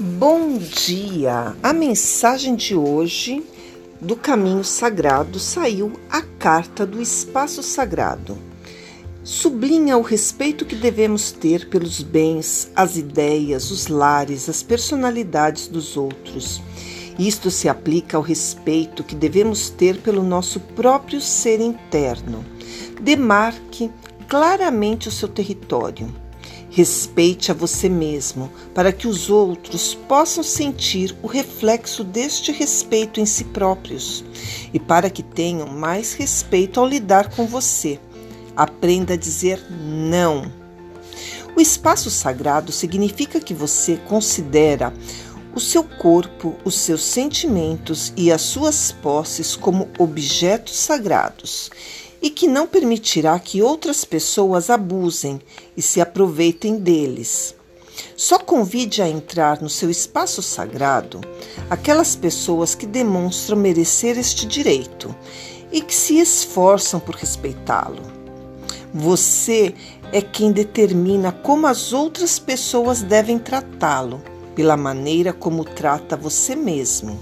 Bom dia! A mensagem de hoje do Caminho Sagrado saiu a carta do Espaço Sagrado. Sublinha o respeito que devemos ter pelos bens, as ideias, os lares, as personalidades dos outros. Isto se aplica ao respeito que devemos ter pelo nosso próprio ser interno. Demarque claramente o seu território Respeite a você mesmo, para que os outros possam sentir o reflexo deste respeito em si próprios e para que tenham mais respeito ao lidar com você. Aprenda a dizer não. O espaço sagrado significa que você considera o seu corpo, os seus sentimentos e as suas posses como objetos sagrados e que não permitirá que outras pessoas abusem e se aproveitem deles. Só convide a entrar no seu espaço sagrado aquelas pessoas que demonstram merecer este direito e que se esforçam por respeitá-lo. Você é quem determina como as outras pessoas devem tratá-lo, pela maneira como trata você mesmo.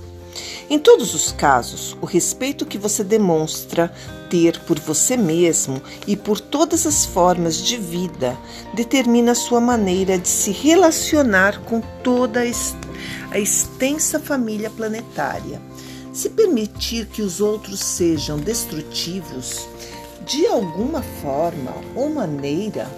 Em todos os casos, o respeito que você demonstra ter por você mesmo e por todas as formas de vida determina a sua maneira de se relacionar com toda a extensa família planetária. Se permitir que os outros sejam destrutivos, de alguma forma ou maneira,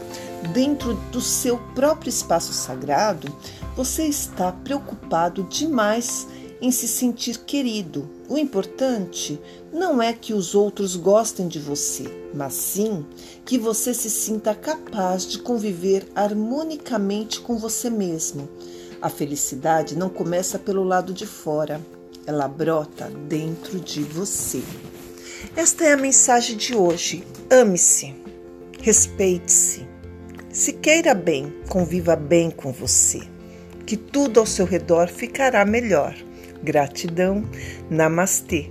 dentro do seu próprio espaço sagrado, você está preocupado demais em se sentir querido. O importante não é que os outros gostem de você, mas sim que você se sinta capaz de conviver harmonicamente com você mesmo. A felicidade não começa pelo lado de fora, ela brota dentro de você. Esta é a mensagem de hoje. Ame-se, respeite-se. Se queira bem, conviva bem com você, que tudo ao seu redor ficará melhor. Gratidão. Namastê.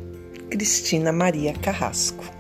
Cristina Maria Carrasco.